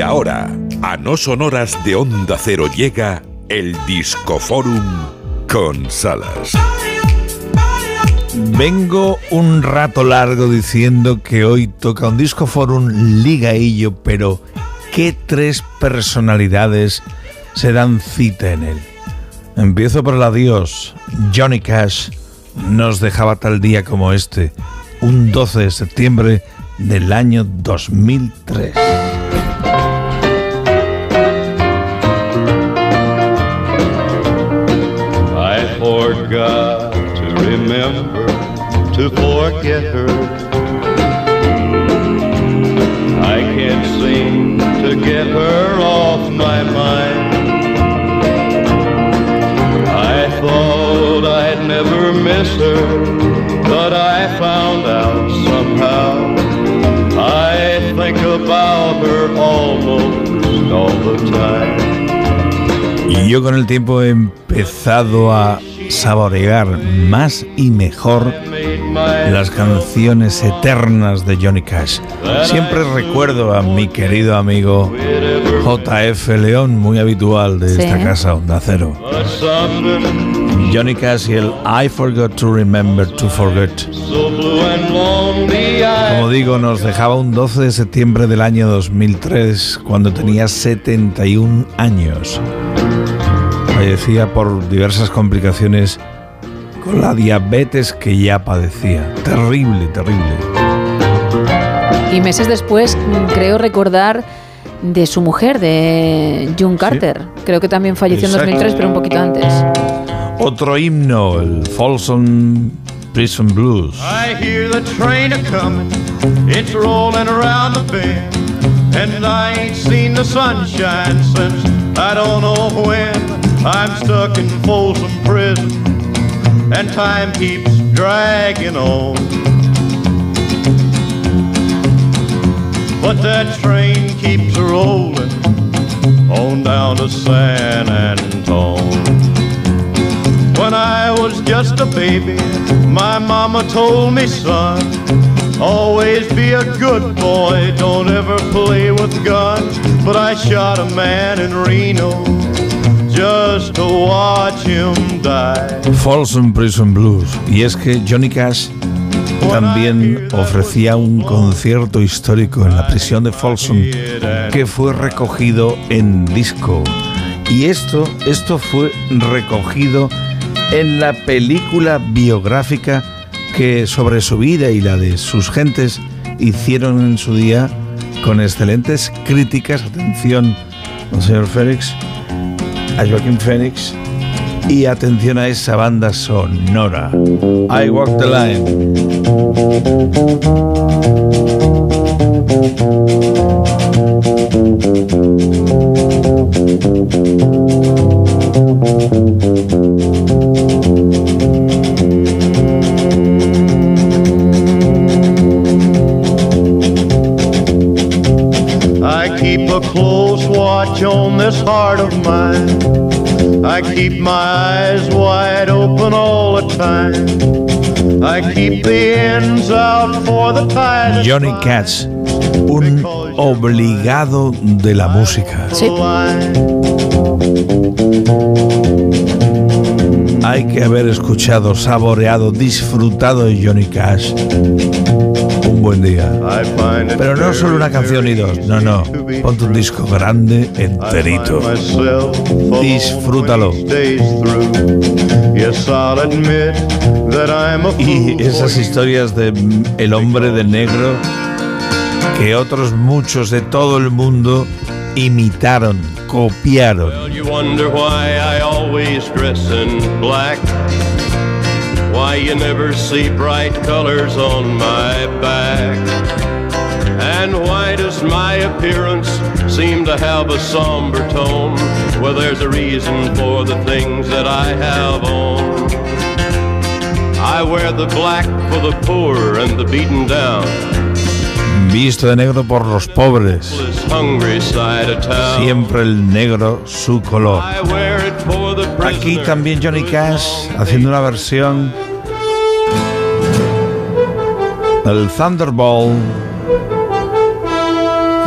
Y ahora, a no sonoras de Onda Cero llega el Discoforum con Salas. Vengo un rato largo diciendo que hoy toca un Discoforum ligaillo, pero ¿qué tres personalidades se dan cita en él? Empiezo por el adiós. Johnny Cash nos dejaba tal día como este, un 12 de septiembre del año 2003. Remember to forget her. I can't seem to get her off my mind. I thought I'd never miss her, but I found out somehow. I think about her almost all the time. Y yo con el tiempo he empezado a saborear más y mejor las canciones eternas de Johnny Cash. Siempre recuerdo a mi querido amigo JF León, muy habitual de Sí. esta casa Onda Cero. Johnny Cash y el I Forgot to Remember to Forget. Como digo, nos dejaba un 12 de septiembre del año 2003, cuando tenía 71 años. Fallecía por diversas complicaciones con la diabetes que ya padecía. Terrible, terrible. Y meses después, mm, creo recordar de su mujer, de June Carter. Creo que también falleció en Exacto. 2003, pero un poquito antes. Otro himno, el Folsom Prison Blues. I hear the train a comin', it's rolling around the bend, and I ain't seen the sunshine since I don't know when. I'm stuck in Folsom Prison, and time keeps dragging on. But that train keeps rolling on down to San Antone. When I was just a baby, my mama told me, son, always be a good boy, don't ever play with guns. But I shot a man in Reno just to watch him die. Folsom Prison Blues. Y es que Johnny Cash también ofrecía un concierto histórico en la prisión de Folsom que fue recogido en disco. Y esto, esto fue recogido en la película biográfica que sobre su vida y la de sus gentes hicieron en su día con excelentes críticas. Atención, señor Félix, a Joaquín Phoenix y atención a esa banda sonora. I Walk the Line. This heart of mine. I keep my eyes wide open all the time. I keep the ends out for the tide. Johnny Cash, un obligado de la música. Sí. Hay que haber escuchado, saboreado, disfrutado de Johnny Cash. Un buen día. Pero no solo una canción y dos, no, no. Ponte un disco grande, enterito. Disfrútalo. Y esas historias de el hombre de negro que otros muchos de todo el mundo imitaron, copiaron. Well, you wonder why I always dress in black. Why you never see bright colors on my back. And why does my appearance seem to have a somber tone? Well, there's a reason for the things that I have on. I wear the black for the poor and the beaten down. Visto de negro por los pobres. Siempre el negro su color. Aquí también Johnny Cash haciendo una versión del Thunderball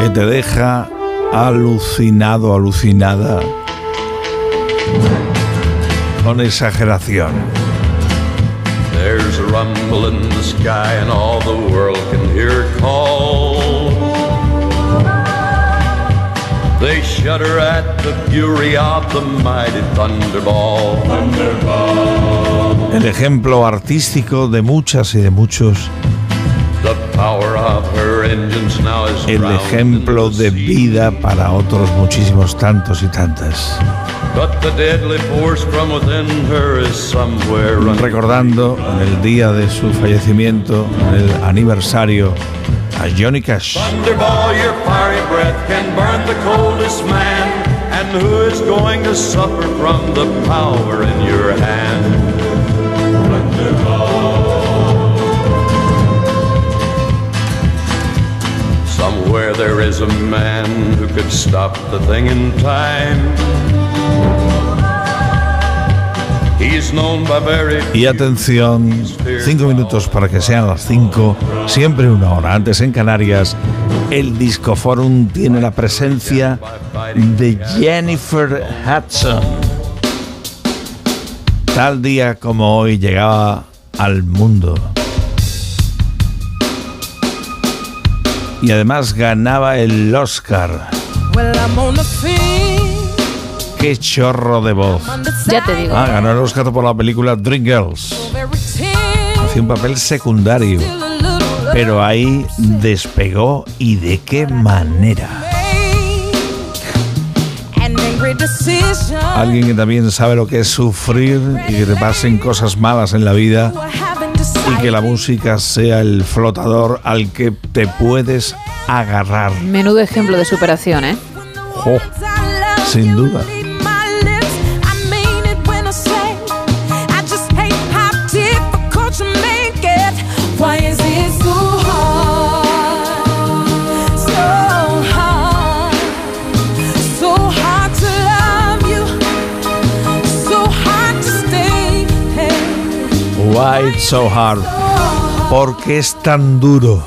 que te deja alucinado, alucinada con exageración. Rumble in the sky and all the world can hear call. They shudder at the fury of the mighty thunderball. thunderball. El ejemplo artístico de muchas y de muchos. El ejemplo de vida para otros muchísimos tantos y tantas. But the deadly force from within her is somewhere running. Recordando en el día de su fallecimiento, en el aniversario, a Johnny Cash. A man who could stop the thing in time. He's known by very Y atención, cinco minutos para que sean las cinco, siempre una hora antes en Canarias. El Disco Forum tiene la presencia de Jennifer Hudson. Tal día como hoy llegaba al mundo. Y además ganaba el Oscar. Well. Qué chorro de voz. Ya te digo. Ah, ganó el Oscar por la película Dream Girls. Hacía un papel secundario. Pero ahí despegó y de qué manera. Alguien que también sabe lo que es sufrir y que te pasen cosas malas en la vida y que la música sea el flotador al que te puedes agarrar. Menudo ejemplo de superación, ¿eh? Jo, sin duda. Why so hard? ¿Por qué es tan duro?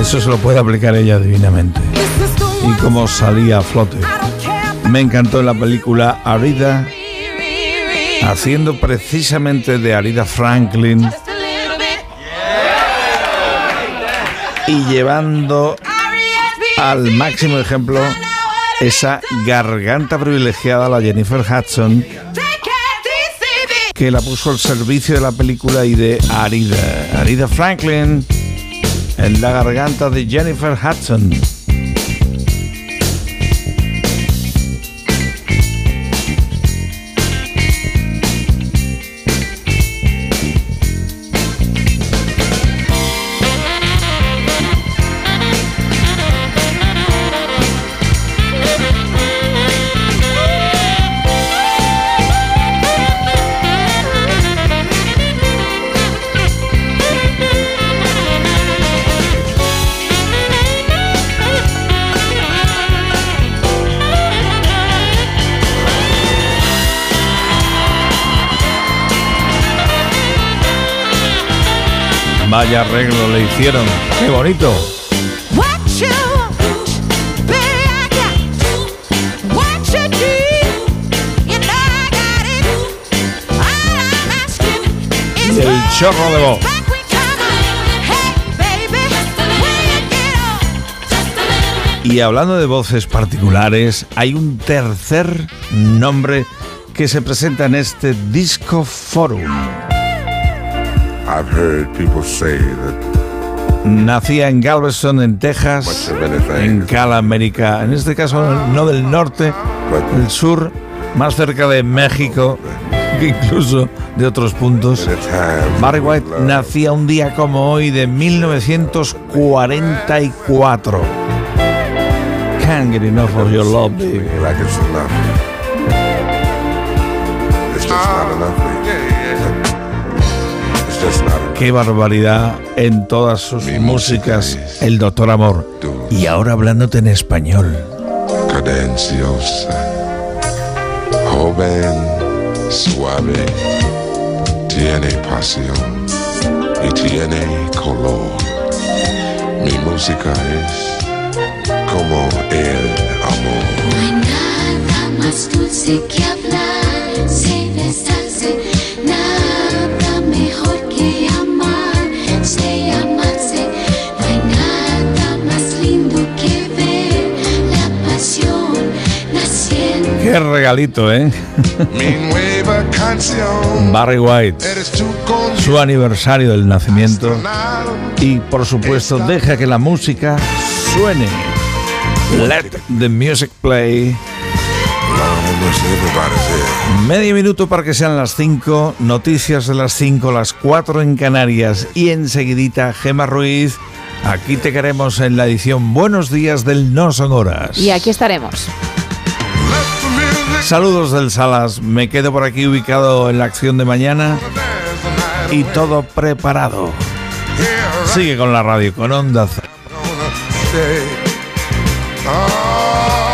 Eso se lo puede aplicar ella divinamente. Y cómo salía a flote. Me encantó en la película Arida, haciendo precisamente de Arida Franklin y llevando al máximo ejemplo esa garganta privilegiada, la Jennifer Hudson, que la puso al servicio de la película y de Arida. Arida Franklin en la garganta de Jennifer Hudson. Vaya arreglo le hicieron. ¡Qué bonito! El chorro de voz. Y hablando de voces particulares, hay un tercer nombre que se presenta en este Disco Forum. I've heard people say that Nacía en Galveston, en Texas, en is Cala, América. En este caso, no del norte, del sur, más cerca de México, que incluso de otros puntos. Barry White nacía un día como hoy de 1944. Can't get enough of your love, baby. Qué barbaridad en todas sus músicas, el doctor Amor. Y ahora hablándote en español. Cadenciosa, joven, suave, tiene pasión y tiene color. Mi música es como el amor. No hay nada más dulce que amor. Qué regalito, ¿eh? Barry White, su aniversario del nacimiento. Y por supuesto, deja que la música suene. Let the music play. Medio minuto para que sean las 5, noticias de las 5, las 4 en Canarias y enseguidita Gema Ruiz. Aquí te queremos en la edición Buenos días del No Son Horas. Y aquí estaremos. Saludos del Salas, me quedo por aquí ubicado en la acción de mañana. Y todo preparado. Sigue con la radio, con Onda